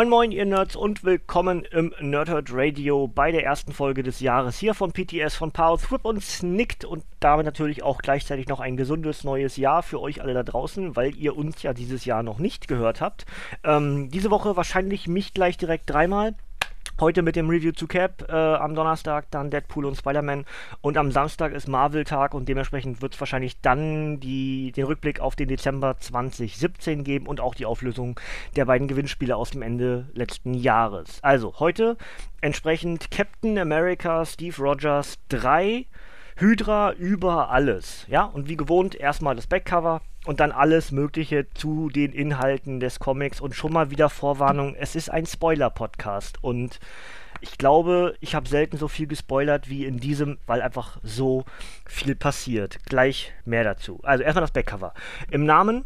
Moin moin ihr Nerds und willkommen im Nerdhurt Radio bei der ersten Folge des Jahres hier von PTS von Power Thrip und Snicked und damit natürlich auch gleichzeitig noch ein gesundes neues Jahr für euch alle da draußen, weil ihr uns ja dieses Jahr noch nicht gehört habt. Ähm, diese Woche wahrscheinlich mich gleich direkt dreimal. Heute mit dem Review zu Cap, äh, am Donnerstag dann Deadpool und Spider-Man und am Samstag ist Marvel-Tag und dementsprechend wird es wahrscheinlich dann die, den Rückblick auf den Dezember 2017 geben und auch die Auflösung der beiden Gewinnspiele aus dem Ende letzten Jahres. Also heute entsprechend Captain America Steve Rogers 3 Hydra über alles. Ja, und wie gewohnt erstmal das Backcover und dann alles Mögliche zu den Inhalten des Comics und schon mal wieder Vorwarnung, es ist ein Spoiler-Podcast und ich glaube, ich habe selten so viel gespoilert wie in diesem, weil einfach so viel passiert. Gleich mehr dazu. Also erstmal das Backcover. Im Namen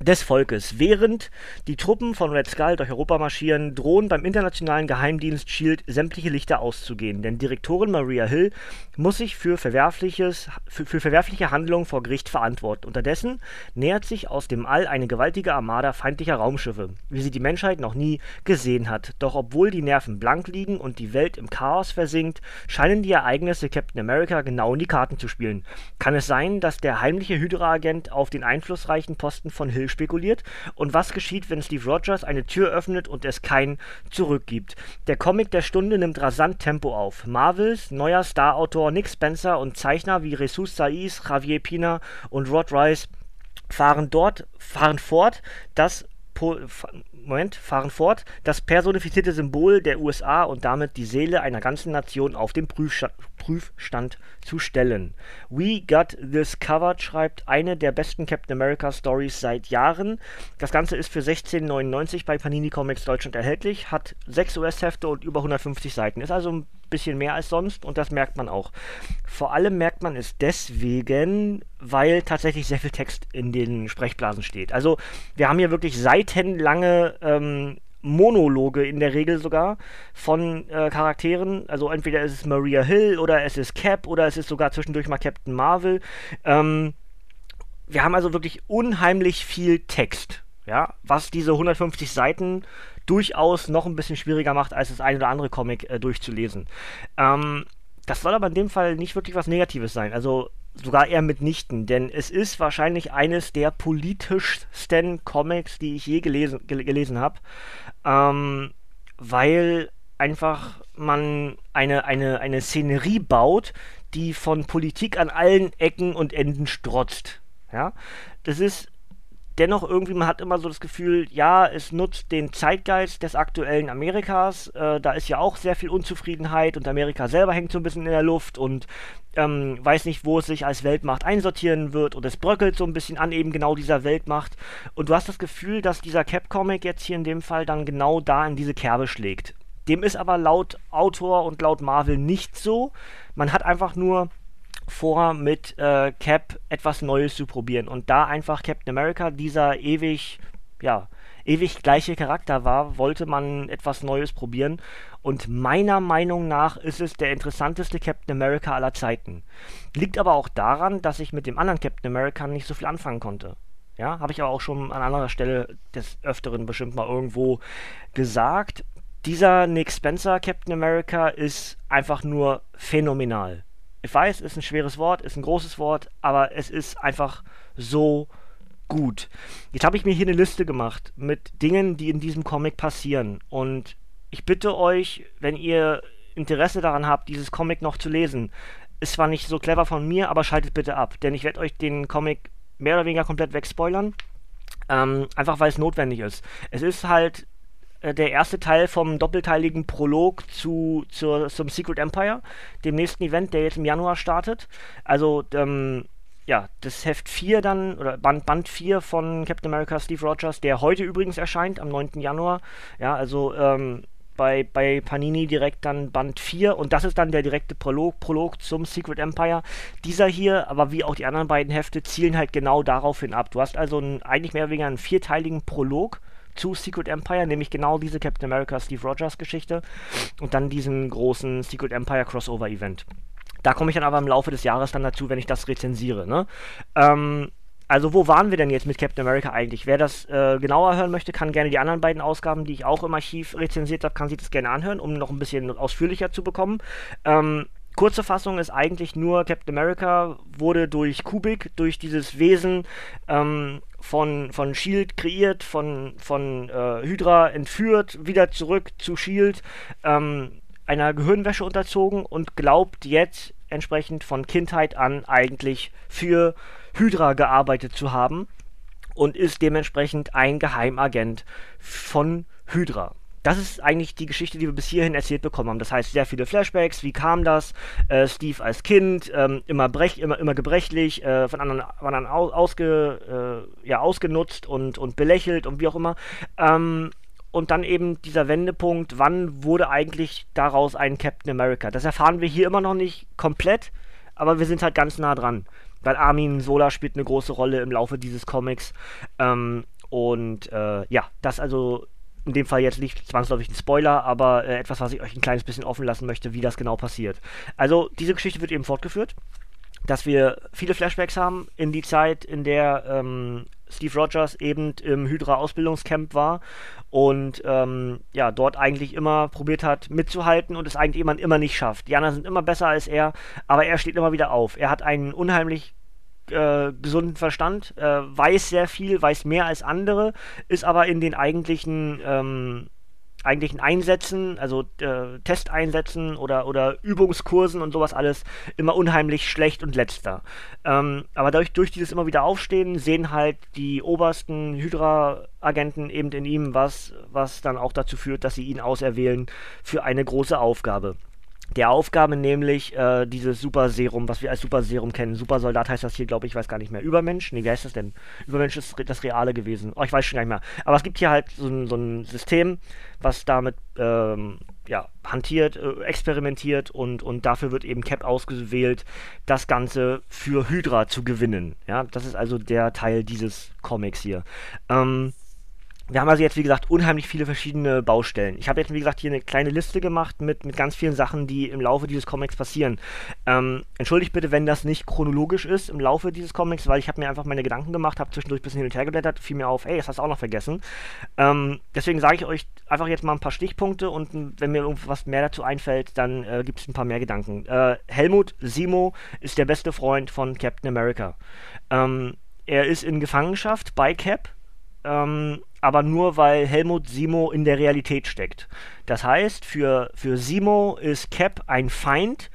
des Volkes. Während die Truppen von Red Skull durch Europa marschieren, drohen beim internationalen Geheimdienst SHIELD sämtliche Lichter auszugehen, denn Direktorin Maria Hill muss sich für, verwerfliches, für, für verwerfliche Handlungen vor Gericht verantworten. Unterdessen nähert sich aus dem All eine gewaltige Armada feindlicher Raumschiffe, wie sie die Menschheit noch nie gesehen hat. Doch obwohl die Nerven blank liegen und die Welt im Chaos versinkt, scheinen die Ereignisse Captain America genau in die Karten zu spielen. Kann es sein, dass der heimliche Hydra-Agent auf den einflussreichen Posten von Hill spekuliert? Und was geschieht, wenn Steve Rogers eine Tür öffnet und es kein Zurück gibt? Der Comic der Stunde nimmt rasant Tempo auf. Marvels neuer Starautor Nick Spencer und Zeichner wie Jesus Saiz, Javier Pina und Rod Rice fahren dort fahren fort, das Moment, fahren fort, das personifizierte Symbol der USA und damit die Seele einer ganzen Nation auf den Prüfsta Prüfstand zu stellen. We Got This Covered schreibt eine der besten Captain America Stories seit Jahren. Das Ganze ist für 16,99 bei Panini Comics Deutschland erhältlich, hat 6 US-Hefte und über 150 Seiten. Ist also ein bisschen mehr als sonst und das merkt man auch. Vor allem merkt man es deswegen, weil tatsächlich sehr viel Text in den Sprechblasen steht. Also wir haben hier wirklich seitenlange ähm, Monologe in der Regel sogar von äh, Charakteren. Also entweder ist es Maria Hill oder es ist Cap oder es ist sogar zwischendurch mal Captain Marvel. Ähm, wir haben also wirklich unheimlich viel Text. Ja, was diese 150 Seiten durchaus noch ein bisschen schwieriger macht, als das ein oder andere Comic äh, durchzulesen. Ähm, das soll aber in dem Fall nicht wirklich was Negatives sein. Also sogar eher mitnichten, denn es ist wahrscheinlich eines der politischsten Comics, die ich je gelesen, gel gelesen habe, ähm, weil einfach man eine, eine, eine Szenerie baut, die von Politik an allen Ecken und Enden strotzt. Ja, das ist dennoch irgendwie, man hat immer so das Gefühl, ja, es nutzt den Zeitgeist des aktuellen Amerikas. Äh, da ist ja auch sehr viel Unzufriedenheit und Amerika selber hängt so ein bisschen in der Luft und ähm, weiß nicht, wo es sich als Weltmacht einsortieren wird und es bröckelt so ein bisschen an eben genau dieser Weltmacht. Und du hast das Gefühl, dass dieser Cap-Comic jetzt hier in dem Fall dann genau da in diese Kerbe schlägt. Dem ist aber laut Autor und laut Marvel nicht so. Man hat einfach nur vor, mit äh, Cap etwas Neues zu probieren. Und da einfach Captain America dieser ewig, ja, ewig gleiche Charakter war, wollte man etwas Neues probieren. Und meiner Meinung nach ist es der interessanteste Captain America aller Zeiten. Liegt aber auch daran, dass ich mit dem anderen Captain America nicht so viel anfangen konnte. Ja, habe ich aber auch schon an anderer Stelle des Öfteren bestimmt mal irgendwo gesagt. Dieser Nick Spencer Captain America ist einfach nur phänomenal. Ich weiß, ist ein schweres Wort, ist ein großes Wort, aber es ist einfach so gut. Jetzt habe ich mir hier eine Liste gemacht mit Dingen, die in diesem Comic passieren. Und ich bitte euch, wenn ihr Interesse daran habt, dieses Comic noch zu lesen, ist zwar nicht so clever von mir, aber schaltet bitte ab, denn ich werde euch den Comic mehr oder weniger komplett wegspoilern. Ähm, einfach weil es notwendig ist. Es ist halt der erste Teil vom doppelteiligen Prolog zu, zur, zum Secret Empire, dem nächsten Event, der jetzt im Januar startet. Also, ähm, ja, das Heft 4 dann, oder Band, Band 4 von Captain America Steve Rogers, der heute übrigens erscheint, am 9. Januar. Ja, also ähm, bei, bei Panini direkt dann Band 4 und das ist dann der direkte Prolog, Prolog zum Secret Empire. Dieser hier, aber wie auch die anderen beiden Hefte, zielen halt genau daraufhin ab. Du hast also einen, eigentlich mehr oder weniger einen vierteiligen Prolog zu Secret Empire, nämlich genau diese Captain America Steve Rogers Geschichte und dann diesen großen Secret Empire Crossover Event. Da komme ich dann aber im Laufe des Jahres dann dazu, wenn ich das rezensiere. Ne? Ähm, also wo waren wir denn jetzt mit Captain America eigentlich? Wer das äh, genauer hören möchte, kann gerne die anderen beiden Ausgaben, die ich auch im Archiv rezensiert habe, kann sich das gerne anhören, um noch ein bisschen ausführlicher zu bekommen. Ähm, kurze Fassung ist eigentlich nur Captain America wurde durch Kubik, durch dieses Wesen ähm, von, von Shield kreiert, von, von äh, Hydra entführt, wieder zurück zu Shield. Ähm, einer Gehirnwäsche unterzogen und glaubt jetzt entsprechend von Kindheit an eigentlich für Hydra gearbeitet zu haben und ist dementsprechend ein Geheimagent von Hydra. Das ist eigentlich die Geschichte, die wir bis hierhin erzählt bekommen haben. Das heißt, sehr viele Flashbacks. Wie kam das? Äh, Steve als Kind, ähm, immer, brech, immer, immer gebrechlich, äh, von anderen, von anderen ausge, äh, ja, ausgenutzt und, und belächelt und wie auch immer. Ähm, und dann eben dieser Wendepunkt, wann wurde eigentlich daraus ein Captain America? Das erfahren wir hier immer noch nicht komplett, aber wir sind halt ganz nah dran. Weil Armin Sola spielt eine große Rolle im Laufe dieses Comics. Ähm, und äh, ja, das also in dem Fall jetzt nicht zwangsläufig ein Spoiler, aber äh, etwas, was ich euch ein kleines bisschen offen lassen möchte, wie das genau passiert. Also diese Geschichte wird eben fortgeführt, dass wir viele Flashbacks haben in die Zeit, in der ähm, Steve Rogers eben im Hydra-Ausbildungscamp war und ähm, ja, dort eigentlich immer probiert hat mitzuhalten und es eigentlich jemand immer nicht schafft. Die anderen sind immer besser als er, aber er steht immer wieder auf. Er hat einen unheimlich äh, gesunden Verstand, äh, weiß sehr viel, weiß mehr als andere, ist aber in den eigentlichen ähm, eigentlichen Einsätzen, also äh, Testeinsätzen oder, oder Übungskursen und sowas alles immer unheimlich schlecht und letzter. Ähm, aber dadurch, durch dieses immer wieder Aufstehen sehen halt die obersten Hydra-Agenten eben in ihm was, was dann auch dazu führt, dass sie ihn auserwählen für eine große Aufgabe der Aufgabe, nämlich äh, dieses Super Serum, was wir als Super Serum kennen. Super Soldat heißt das hier, glaube ich, weiß gar nicht mehr. Übermensch? Nee, wie heißt das denn? Übermensch ist das Reale gewesen. Oh, ich weiß schon gar nicht mehr. Aber es gibt hier halt so ein, so ein System, was damit ähm, ja, hantiert, äh, experimentiert und, und dafür wird eben Cap ausgewählt, das Ganze für Hydra zu gewinnen. Ja, das ist also der Teil dieses Comics hier. Ähm, wir haben also jetzt, wie gesagt, unheimlich viele verschiedene Baustellen. Ich habe jetzt, wie gesagt, hier eine kleine Liste gemacht mit, mit ganz vielen Sachen, die im Laufe dieses Comics passieren. Ähm, entschuldigt bitte, wenn das nicht chronologisch ist im Laufe dieses Comics, weil ich habe mir einfach meine Gedanken gemacht, habe zwischendurch ein bisschen hin und her geblättert, fiel mir auf, ey, das hast du auch noch vergessen. Ähm, deswegen sage ich euch einfach jetzt mal ein paar Stichpunkte und wenn mir irgendwas mehr dazu einfällt, dann äh, gibt es ein paar mehr Gedanken. Äh, Helmut Simo ist der beste Freund von Captain America. Ähm, er ist in Gefangenschaft bei Cap. Ähm, aber nur weil Helmut Simo in der Realität steckt. Das heißt, für, für Simo ist Cap ein Feind,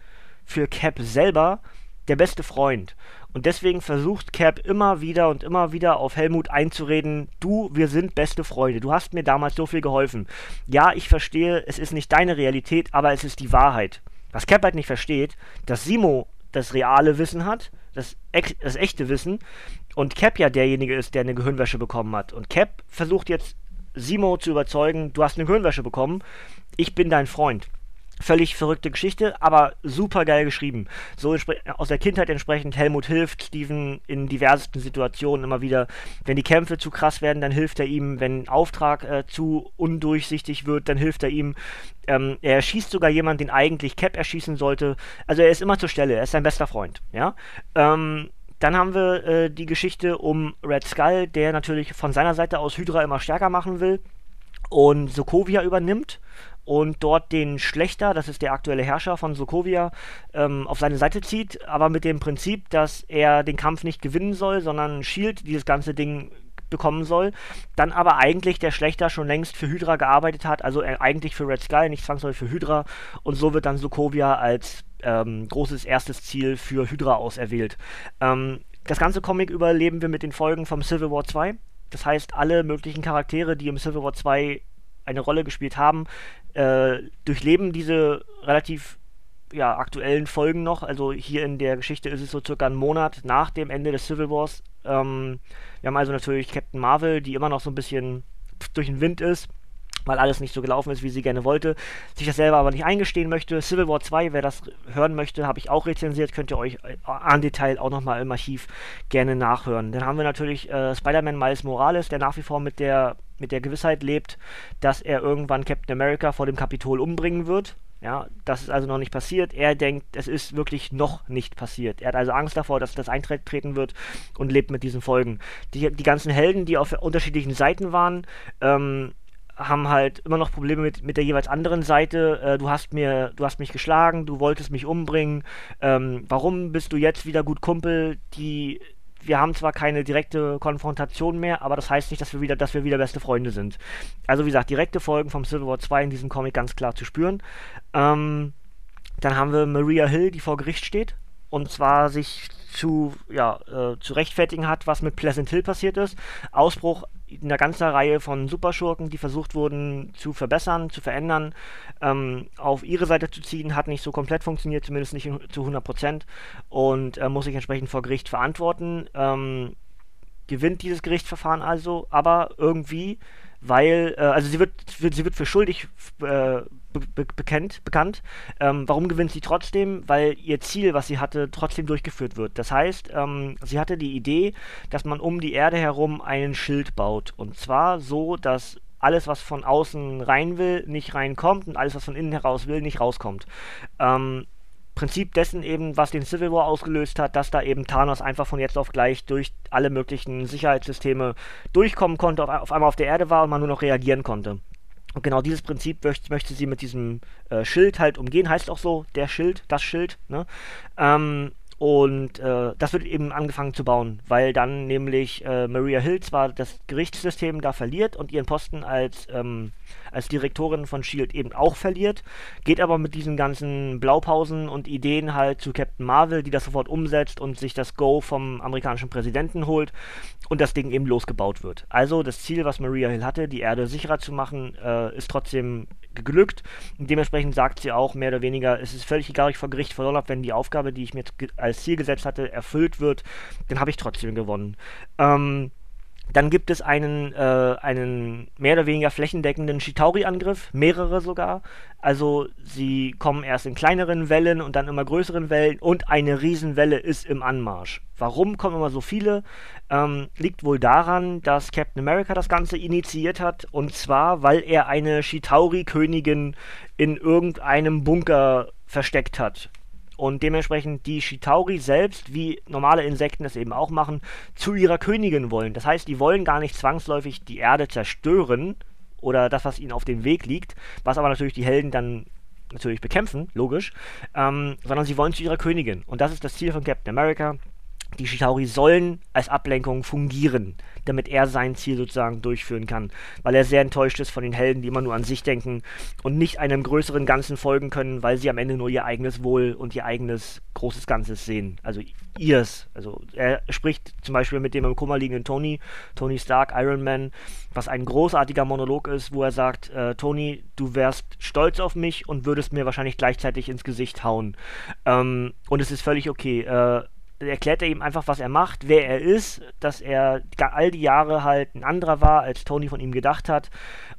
für Cap selber der beste Freund. Und deswegen versucht Cap immer wieder und immer wieder auf Helmut einzureden, du, wir sind beste Freunde, du hast mir damals so viel geholfen. Ja, ich verstehe, es ist nicht deine Realität, aber es ist die Wahrheit. Was Cap halt nicht versteht, dass Simo das reale Wissen hat, das, das echte Wissen, und Cap ja derjenige ist, der eine Gehirnwäsche bekommen hat. Und Cap versucht jetzt Simo zu überzeugen, du hast eine Gehirnwäsche bekommen, ich bin dein Freund. Völlig verrückte Geschichte, aber super geil geschrieben. So aus der Kindheit entsprechend, Helmut hilft Steven in diversesten Situationen immer wieder. Wenn die Kämpfe zu krass werden, dann hilft er ihm. Wenn Auftrag äh, zu undurchsichtig wird, dann hilft er ihm. Ähm, er erschießt sogar jemanden, den eigentlich Cap erschießen sollte. Also er ist immer zur Stelle, er ist sein bester Freund. Ja. Ähm, dann haben wir äh, die Geschichte um Red Skull, der natürlich von seiner Seite aus Hydra immer stärker machen will und Sokovia übernimmt und dort den Schlechter, das ist der aktuelle Herrscher von Sokovia, ähm, auf seine Seite zieht, aber mit dem Prinzip, dass er den Kampf nicht gewinnen soll, sondern Shield dieses ganze Ding bekommen soll, dann aber eigentlich der Schlechter schon längst für Hydra gearbeitet hat, also eigentlich für Red Skull, nicht zwangsläufig für Hydra und so wird dann Sokovia als ähm, großes erstes Ziel für Hydra auserwählt. Ähm, das ganze Comic überleben wir mit den Folgen vom Civil War 2. Das heißt, alle möglichen Charaktere, die im Civil War 2 eine Rolle gespielt haben, äh, durchleben diese relativ ja, aktuellen Folgen noch. Also hier in der Geschichte ist es so circa ein Monat nach dem Ende des Civil Wars. Ähm, wir haben also natürlich Captain Marvel, die immer noch so ein bisschen durch den Wind ist weil alles nicht so gelaufen ist, wie sie gerne wollte, sich das selber aber nicht eingestehen möchte. Civil War 2, wer das hören möchte, habe ich auch rezensiert, könnt ihr euch äh, an Detail auch nochmal im Archiv gerne nachhören. Dann haben wir natürlich äh, Spider-Man Miles Morales, der nach wie vor mit der, mit der Gewissheit lebt, dass er irgendwann Captain America vor dem Kapitol umbringen wird. Ja, das ist also noch nicht passiert. Er denkt, es ist wirklich noch nicht passiert. Er hat also Angst davor, dass das eintreten wird und lebt mit diesen Folgen. Die, die ganzen Helden, die auf unterschiedlichen Seiten waren, ähm, haben halt immer noch Probleme mit, mit der jeweils anderen Seite. Äh, du hast mir, du hast mich geschlagen, du wolltest mich umbringen. Ähm, warum bist du jetzt wieder gut Kumpel? Die, wir haben zwar keine direkte Konfrontation mehr, aber das heißt nicht, dass wir wieder, dass wir wieder beste Freunde sind. Also wie gesagt, direkte Folgen vom Civil War 2 in diesem Comic ganz klar zu spüren. Ähm, dann haben wir Maria Hill, die vor Gericht steht und zwar sich zu, ja, äh, zu rechtfertigen hat, was mit Pleasant Hill passiert ist. Ausbruch einer ganzen Reihe von Superschurken, die versucht wurden zu verbessern, zu verändern, ähm, auf ihre Seite zu ziehen, hat nicht so komplett funktioniert, zumindest nicht zu 100 Prozent und äh, muss sich entsprechend vor Gericht verantworten. Ähm, gewinnt dieses Gerichtsverfahren also, aber irgendwie weil, äh, also sie wird, sie wird für schuldig äh, be bekannt, bekannt. Ähm, warum gewinnt sie trotzdem? Weil ihr Ziel, was sie hatte, trotzdem durchgeführt wird. Das heißt, ähm, sie hatte die Idee, dass man um die Erde herum einen Schild baut. Und zwar so, dass alles, was von außen rein will, nicht reinkommt und alles, was von innen heraus will, nicht rauskommt. Ähm, Prinzip dessen eben, was den Civil War ausgelöst hat, dass da eben Thanos einfach von jetzt auf gleich durch alle möglichen Sicherheitssysteme durchkommen konnte, auf, auf einmal auf der Erde war und man nur noch reagieren konnte. Und genau dieses Prinzip möchte, möchte sie mit diesem äh, Schild halt umgehen, heißt auch so, der Schild, das Schild, ne? Ähm, und äh, das wird eben angefangen zu bauen, weil dann nämlich äh, Maria Hill zwar das Gerichtssystem da verliert und ihren Posten als, ähm, als Direktorin von Shield eben auch verliert, geht aber mit diesen ganzen Blaupausen und Ideen halt zu Captain Marvel, die das sofort umsetzt und sich das Go vom amerikanischen Präsidenten holt und das Ding eben losgebaut wird. Also das Ziel, was Maria Hill hatte, die Erde sicherer zu machen, äh, ist trotzdem geglückt. Und dementsprechend sagt sie auch mehr oder weniger, es ist völlig egal, ob ich vor Gericht verloren habe, wenn die Aufgabe, die ich mir als Ziel gesetzt hatte, erfüllt wird, dann habe ich trotzdem gewonnen. Ähm, dann gibt es einen, äh, einen mehr oder weniger flächendeckenden Shitauri-Angriff, mehrere sogar. Also sie kommen erst in kleineren Wellen und dann immer größeren Wellen und eine Riesenwelle ist im Anmarsch. Warum kommen immer so viele? Ähm, liegt wohl daran, dass Captain America das Ganze initiiert hat und zwar, weil er eine Shitauri-Königin in irgendeinem Bunker versteckt hat und dementsprechend die Shitauri selbst, wie normale Insekten es eben auch machen, zu ihrer Königin wollen. Das heißt, die wollen gar nicht zwangsläufig die Erde zerstören oder das, was ihnen auf dem Weg liegt, was aber natürlich die Helden dann natürlich bekämpfen, logisch, ähm, sondern sie wollen zu ihrer Königin. Und das ist das Ziel von Captain America, die Shitauri sollen als Ablenkung fungieren, damit er sein Ziel sozusagen durchführen kann, weil er sehr enttäuscht ist von den Helden, die immer nur an sich denken und nicht einem größeren Ganzen folgen können, weil sie am Ende nur ihr eigenes Wohl und ihr eigenes großes Ganzes sehen. Also ihrs. Also er spricht zum Beispiel mit dem im Kummer liegenden Tony, Tony Stark, Iron Man, was ein großartiger Monolog ist, wo er sagt, äh, Tony, du wärst stolz auf mich und würdest mir wahrscheinlich gleichzeitig ins Gesicht hauen. Ähm, und es ist völlig okay. Äh, erklärt er ihm einfach, was er macht, wer er ist, dass er all die Jahre halt ein anderer war, als Tony von ihm gedacht hat.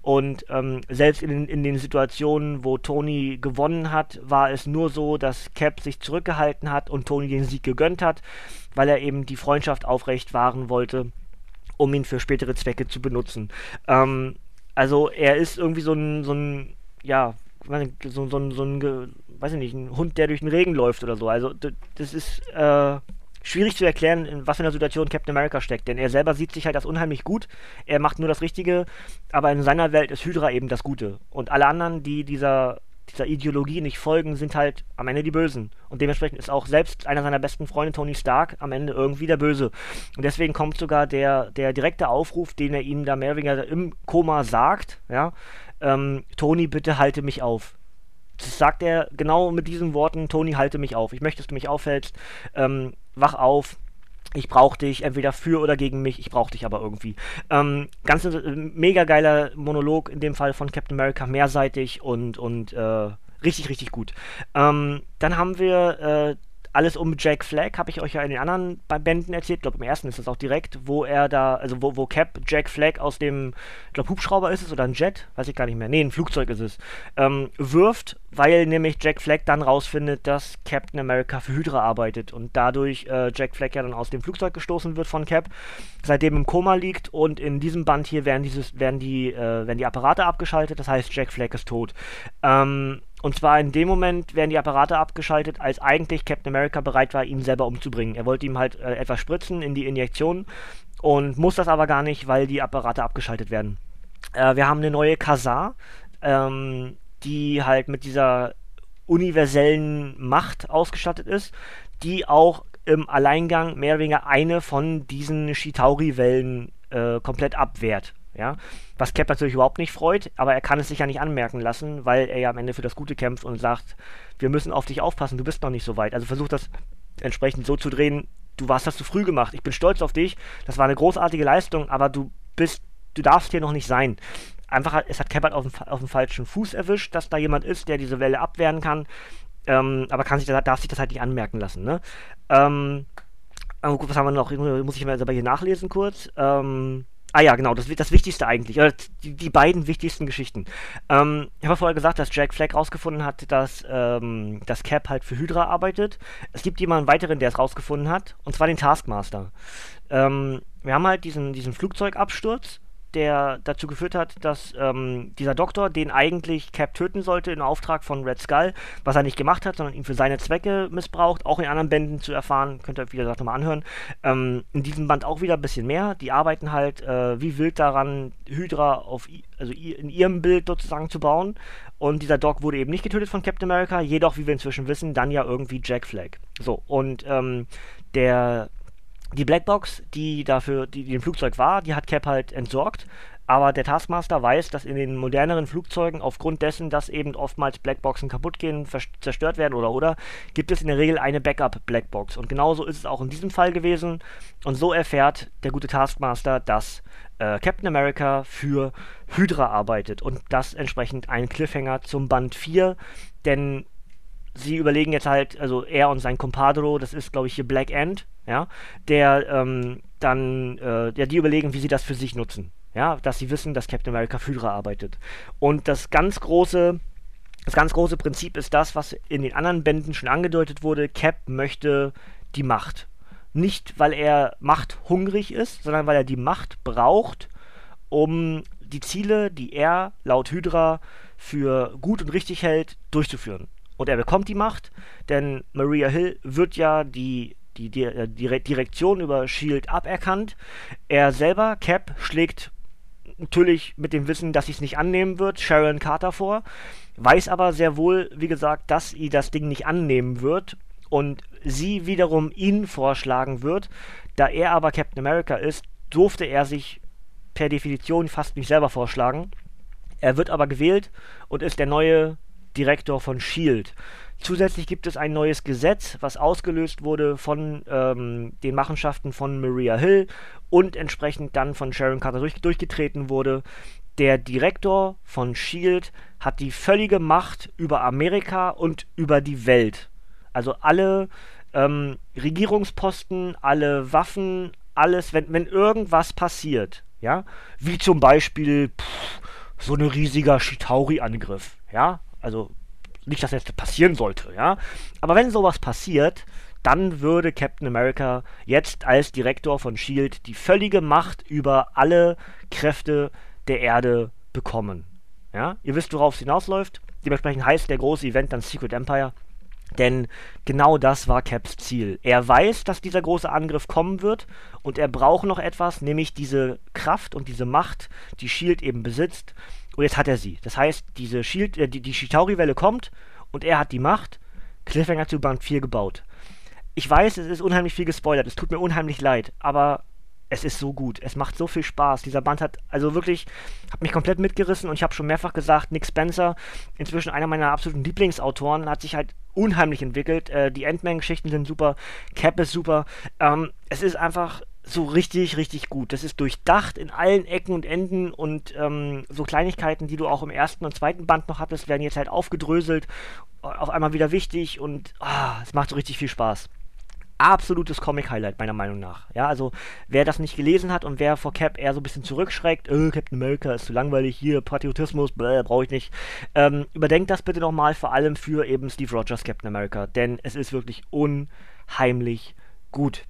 Und ähm, selbst in, in den Situationen, wo Tony gewonnen hat, war es nur so, dass Cap sich zurückgehalten hat und Tony den Sieg gegönnt hat, weil er eben die Freundschaft aufrecht wahren wollte, um ihn für spätere Zwecke zu benutzen. Ähm, also er ist irgendwie so ein, so ein ja, so, so, so ein, weiß ich nicht, ein Hund, der durch den Regen läuft oder so. Also das ist äh, schwierig zu erklären, in was für einer Situation Captain America steckt, denn er selber sieht sich halt als unheimlich gut, er macht nur das Richtige, aber in seiner Welt ist Hydra eben das Gute. Und alle anderen, die dieser, dieser Ideologie nicht folgen, sind halt am Ende die Bösen. Und dementsprechend ist auch selbst einer seiner besten Freunde, Tony Stark, am Ende irgendwie der Böse. Und deswegen kommt sogar der, der direkte Aufruf, den er ihm da mehr oder weniger im Koma sagt, ja, ähm, Tony, bitte halte mich auf. Sagt er genau mit diesen Worten, Tony, halte mich auf. Ich möchte, dass du mich aufhältst. Ähm, wach auf. Ich brauche dich, entweder für oder gegen mich, ich brauche dich aber irgendwie. Ähm, ganz äh, mega geiler Monolog, in dem Fall von Captain America, mehrseitig und, und äh, Richtig, richtig gut. Ähm, dann haben wir äh, alles um Jack Flag, habe ich euch ja in den anderen Bänden erzählt. Ich glaube, im ersten ist das auch direkt, wo er da, also wo, wo Cap Jack Flag aus dem, ich glaube, Hubschrauber ist es oder ein Jet, weiß ich gar nicht mehr. Nee, ein Flugzeug ist es. Ähm, wirft, weil nämlich Jack Flag dann rausfindet, dass Captain America für Hydra arbeitet und dadurch äh, Jack Flag ja dann aus dem Flugzeug gestoßen wird von Cap, seitdem im Koma liegt und in diesem Band hier werden, dieses, werden, die, äh, werden die Apparate abgeschaltet, das heißt, Jack Flag ist tot. Ähm, und zwar in dem Moment werden die Apparate abgeschaltet, als eigentlich Captain America bereit war, ihn selber umzubringen. Er wollte ihm halt äh, etwas spritzen in die Injektion und muss das aber gar nicht, weil die Apparate abgeschaltet werden. Äh, wir haben eine neue Kasar, ähm, die halt mit dieser universellen Macht ausgestattet ist, die auch im Alleingang mehr oder weniger eine von diesen Shitauri-Wellen äh, komplett abwehrt. Ja? Was Cap natürlich überhaupt nicht freut, aber er kann es sich ja nicht anmerken lassen, weil er ja am Ende für das Gute kämpft und sagt, wir müssen auf dich aufpassen, du bist noch nicht so weit. Also versucht das entsprechend so zu drehen, du warst das zu früh gemacht, ich bin stolz auf dich, das war eine großartige Leistung, aber du bist, du darfst hier noch nicht sein. Einfach, es hat Cap halt auf dem, auf dem falschen Fuß erwischt, dass da jemand ist, der diese Welle abwehren kann, ähm, aber kann sich, darf sich das halt nicht anmerken lassen. Ne? Ähm, was haben wir noch? Muss ich mal hier nachlesen kurz. Ähm, Ah ja, genau, das, das Wichtigste eigentlich, oder die, die beiden wichtigsten Geschichten. Ähm, ich habe vorher gesagt, dass Jack Flag rausgefunden hat, dass ähm, das Cap halt für Hydra arbeitet. Es gibt jemanden weiteren, der es rausgefunden hat, und zwar den Taskmaster. Ähm, wir haben halt diesen, diesen Flugzeugabsturz der dazu geführt hat, dass ähm, dieser Doktor, den eigentlich Cap töten sollte in Auftrag von Red Skull, was er nicht gemacht hat, sondern ihn für seine Zwecke missbraucht, auch in anderen Bänden zu erfahren, könnt ihr, wie gesagt, nochmal anhören. Ähm, in diesem Band auch wieder ein bisschen mehr. Die arbeiten halt äh, wie wild daran, Hydra auf, also in ihrem Bild sozusagen zu bauen. Und dieser Doc wurde eben nicht getötet von Captain America, jedoch, wie wir inzwischen wissen, dann ja irgendwie Jack Flag. So, und ähm, der die Blackbox, die dafür, die, die im Flugzeug war, die hat Cap halt entsorgt. Aber der Taskmaster weiß, dass in den moderneren Flugzeugen aufgrund dessen, dass eben oftmals Blackboxen kaputt gehen, zerstört werden oder oder, gibt es in der Regel eine Backup-Blackbox. Und genauso ist es auch in diesem Fall gewesen. Und so erfährt der gute Taskmaster, dass äh, Captain America für Hydra arbeitet. Und das entsprechend ein Cliffhanger zum Band 4. Denn sie überlegen jetzt halt, also er und sein Compadro, das ist glaube ich hier Black End, ja, der ähm, dann, äh, ja, die überlegen, wie sie das für sich nutzen. Ja, dass sie wissen, dass Captain America für Hydra arbeitet. Und das ganz große, das ganz große Prinzip ist das, was in den anderen Bänden schon angedeutet wurde. Cap möchte die Macht. Nicht, weil er machthungrig ist, sondern weil er die Macht braucht, um die Ziele, die er laut Hydra für gut und richtig hält, durchzuführen. Und er bekommt die Macht, denn Maria Hill wird ja die die, die, äh, Direktion über Shield aberkannt. Er selber, Cap, schlägt natürlich mit dem Wissen, dass sie es nicht annehmen wird, Sharon Carter vor, weiß aber sehr wohl, wie gesagt, dass sie das Ding nicht annehmen wird und sie wiederum ihn vorschlagen wird. Da er aber Captain America ist, durfte er sich per Definition fast nicht selber vorschlagen. Er wird aber gewählt und ist der neue Direktor von Shield. Zusätzlich gibt es ein neues Gesetz, was ausgelöst wurde von ähm, den Machenschaften von Maria Hill und entsprechend dann von Sharon Carter durch, durchgetreten wurde. Der Direktor von Shield hat die völlige Macht über Amerika und über die Welt. Also alle ähm, Regierungsposten, alle Waffen, alles, wenn, wenn irgendwas passiert, ja, wie zum Beispiel pff, so ein riesiger Shitauri-Angriff, ja, also nicht, dass das jetzt passieren sollte, ja. Aber wenn sowas passiert, dann würde Captain America jetzt als Direktor von Shield die völlige Macht über alle Kräfte der Erde bekommen. Ja, ihr wisst, worauf es hinausläuft. Dementsprechend heißt der große Event dann Secret Empire. Denn genau das war Caps Ziel. Er weiß, dass dieser große Angriff kommen wird und er braucht noch etwas, nämlich diese Kraft und diese Macht, die Shield eben besitzt, und jetzt hat er sie. Das heißt, diese Shield, äh, die, die Shitauri-Welle kommt und er hat die Macht. Cliffhanger zu Band 4 gebaut. Ich weiß, es ist unheimlich viel gespoilert. Es tut mir unheimlich leid. Aber es ist so gut. Es macht so viel Spaß. Dieser Band hat, also wirklich, hat mich komplett mitgerissen und ich habe schon mehrfach gesagt, Nick Spencer, inzwischen einer meiner absoluten Lieblingsautoren, hat sich halt unheimlich entwickelt. Äh, die Endman-Geschichten sind super, Cap ist super. Ähm, es ist einfach so richtig, richtig gut. Das ist durchdacht in allen Ecken und Enden und ähm, so Kleinigkeiten, die du auch im ersten und zweiten Band noch hattest, werden jetzt halt aufgedröselt, auf einmal wieder wichtig und ah, es macht so richtig viel Spaß. Absolutes Comic-Highlight, meiner Meinung nach. Ja, also wer das nicht gelesen hat und wer vor Cap eher so ein bisschen zurückschreckt, äh, Captain America ist zu langweilig, hier Patriotismus, brauche ich nicht, ähm, überdenkt das bitte nochmal, vor allem für eben Steve Rogers Captain America, denn es ist wirklich unheimlich gut.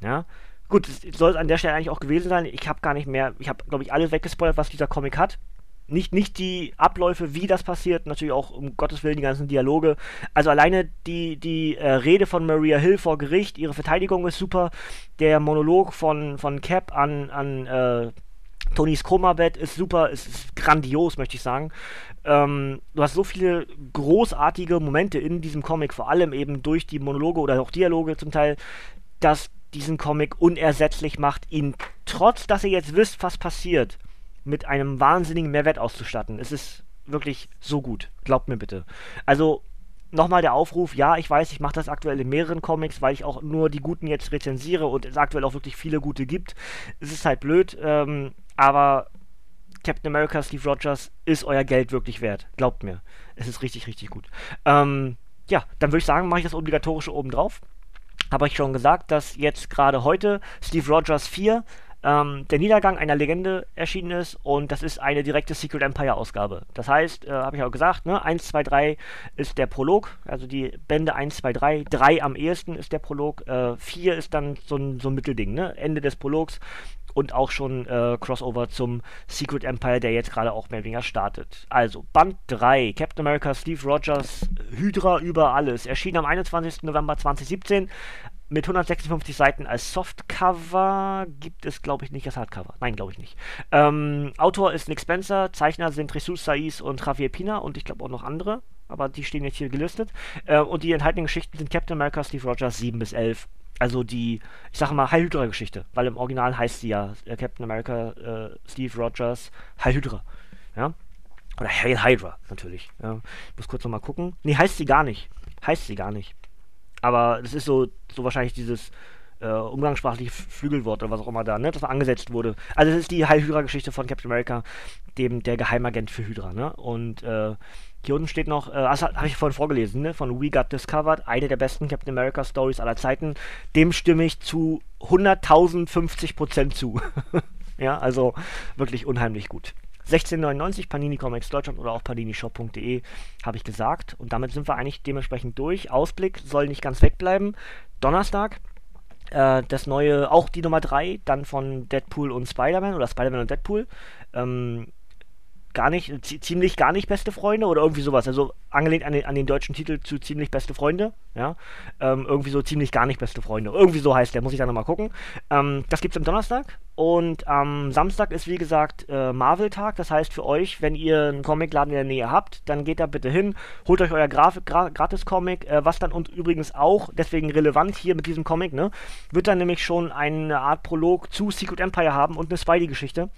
Ja, Gut, es soll es an der Stelle eigentlich auch gewesen sein. Ich habe gar nicht mehr, ich habe, glaube ich, alles weggespoilert, was dieser Comic hat. Nicht, nicht die Abläufe, wie das passiert, natürlich auch um Gottes Willen die ganzen Dialoge. Also alleine die, die äh, Rede von Maria Hill vor Gericht, ihre Verteidigung ist super. Der Monolog von, von Cap an, an äh, Tonys Koma-Bett ist super, ist, ist, grandios, möchte ich sagen. Ähm, du hast so viele großartige Momente in diesem Comic, vor allem eben durch die Monologe oder auch Dialoge zum Teil, dass diesen Comic unersetzlich macht, ihn, trotz dass ihr jetzt wisst, was passiert, mit einem wahnsinnigen Mehrwert auszustatten. Es ist wirklich so gut. Glaubt mir bitte. Also, nochmal der Aufruf, ja, ich weiß, ich mache das aktuell in mehreren Comics, weil ich auch nur die guten jetzt rezensiere und es aktuell auch wirklich viele gute gibt. Es ist halt blöd, ähm, aber Captain America, Steve Rogers ist euer Geld wirklich wert. Glaubt mir. Es ist richtig, richtig gut. Ähm, ja, dann würde ich sagen, mache ich das obligatorische oben drauf habe ich schon gesagt, dass jetzt gerade heute Steve Rogers 4 ähm, der Niedergang einer Legende erschienen ist und das ist eine direkte Secret Empire Ausgabe. Das heißt, äh, habe ich auch gesagt, ne, 1, 2, 3 ist der Prolog, also die Bände 1, 2, 3, 3 am ehesten ist der Prolog, äh, 4 ist dann so ein, so ein Mittelding, ne? Ende des Prologs und auch schon äh, Crossover zum Secret Empire, der jetzt gerade auch mehr oder weniger startet. Also, Band 3, Captain America, Steve Rogers, Hydra über alles, erschien am 21. November 2017 mit 156 Seiten als Softcover. Gibt es, glaube ich, nicht als Hardcover. Nein, glaube ich nicht. Ähm, Autor ist Nick Spencer, Zeichner sind Jesus Saiz und Javier Pina und ich glaube auch noch andere, aber die stehen jetzt hier gelistet. Äh, und die enthaltenen Geschichten sind Captain America, Steve Rogers 7 bis 11 also die, ich sage mal, Heil Hydra-Geschichte, weil im Original heißt sie ja äh, Captain America, äh, Steve Rogers, Heil Hydra. Ja? Oder Hail Hydra, natürlich. Ja. Ich muss kurz nochmal gucken. Nee, heißt sie gar nicht. Heißt sie gar nicht. Aber das ist so, so wahrscheinlich dieses äh, umgangssprachliche Flügelwort oder was auch immer da, ne, das angesetzt wurde. Also es ist die Heil Hydra-Geschichte von Captain America, dem der Geheimagent für Hydra, ne? Und äh, hier unten steht noch, äh, das habe ich vorhin vorgelesen, ne, von We Got Discovered, eine der besten Captain America Stories aller Zeiten. Dem stimme ich zu 100.050% zu. ja, also wirklich unheimlich gut. 1699 Panini Comics Deutschland oder auch paninishop.de habe ich gesagt. Und damit sind wir eigentlich dementsprechend durch. Ausblick soll nicht ganz wegbleiben. Donnerstag äh, das neue, auch die Nummer 3, dann von Deadpool und Spider-Man oder Spider-Man und Deadpool. Ähm, gar nicht, ziemlich gar nicht beste Freunde oder irgendwie sowas. Also angelehnt an den, an den deutschen Titel zu ziemlich beste Freunde. Ja, ähm, irgendwie so ziemlich gar nicht beste Freunde. Irgendwie so heißt der, muss ich dann nochmal gucken. Ähm, das gibt's am Donnerstag und am Samstag ist wie gesagt äh, Marvel-Tag. Das heißt für euch, wenn ihr einen Comicladen in der Nähe habt, dann geht da bitte hin, holt euch euer Graf Gra Gratis-Comic, äh, was dann und übrigens auch, deswegen relevant hier mit diesem Comic, ne, wird dann nämlich schon eine Art Prolog zu Secret Empire haben und eine Spidey-Geschichte.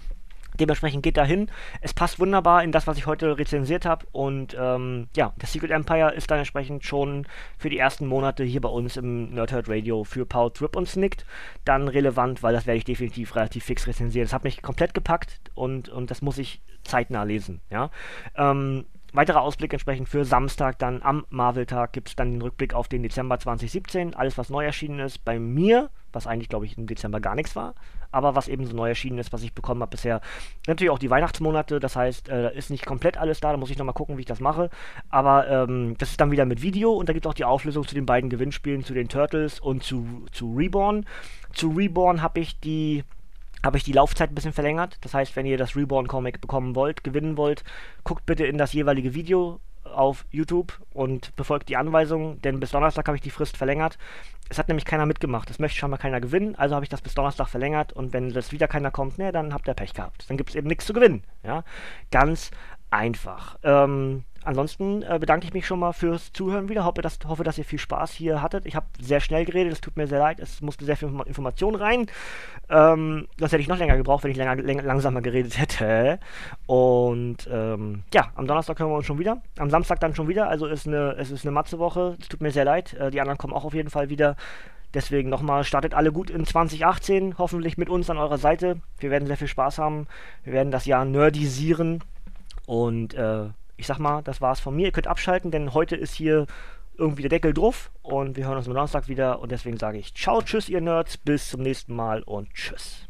Dementsprechend geht dahin. Es passt wunderbar in das, was ich heute rezensiert habe. Und ähm, ja, das Secret Empire ist dann entsprechend schon für die ersten Monate hier bei uns im Nerdhurt Radio für Paul Trip und Snicked dann relevant, weil das werde ich definitiv relativ fix rezensieren. Das hat mich komplett gepackt und, und das muss ich zeitnah lesen. Ja. Ähm, weiterer Ausblick entsprechend für Samstag, dann am Marvel-Tag gibt es dann den Rückblick auf den Dezember 2017. Alles, was neu erschienen ist bei mir, was eigentlich, glaube ich, im Dezember gar nichts war, aber was eben so neu erschienen ist, was ich bekommen habe bisher. Natürlich auch die Weihnachtsmonate, das heißt, äh, ist nicht komplett alles da, da muss ich nochmal gucken, wie ich das mache. Aber ähm, das ist dann wieder mit Video und da gibt es auch die Auflösung zu den beiden Gewinnspielen, zu den Turtles und zu, zu Reborn. Zu Reborn habe ich die habe ich die Laufzeit ein bisschen verlängert. Das heißt, wenn ihr das Reborn-Comic bekommen wollt, gewinnen wollt, guckt bitte in das jeweilige Video auf YouTube und befolgt die Anweisungen, denn bis Donnerstag habe ich die Frist verlängert. Es hat nämlich keiner mitgemacht. Es möchte schon mal keiner gewinnen, also habe ich das bis Donnerstag verlängert und wenn das wieder keiner kommt, ne, dann habt ihr Pech gehabt. Dann gibt es eben nichts zu gewinnen. Ja? Ganz einfach. Ähm, ansonsten äh, bedanke ich mich schon mal fürs Zuhören wieder. Hoffe, dass, hoffe, dass ihr viel Spaß hier hattet. Ich habe sehr schnell geredet, es tut mir sehr leid. Es musste sehr viel Information rein. Ähm, das hätte ich noch länger gebraucht, wenn ich länger, länger langsamer geredet hätte. Und ähm, ja, am Donnerstag hören wir uns schon wieder. Am Samstag dann schon wieder. Also ist eine, es ist eine Matze-Woche. Es tut mir sehr leid. Äh, die anderen kommen auch auf jeden Fall wieder. Deswegen nochmal, startet alle gut in 2018, hoffentlich mit uns an eurer Seite. Wir werden sehr viel Spaß haben. Wir werden das Jahr nerdisieren. Und äh, ich sag mal, das war's von mir. Ihr könnt abschalten, denn heute ist hier irgendwie der Deckel drauf. Und wir hören uns am Donnerstag wieder. Und deswegen sage ich Ciao, tschüss, ihr Nerds. Bis zum nächsten Mal und tschüss.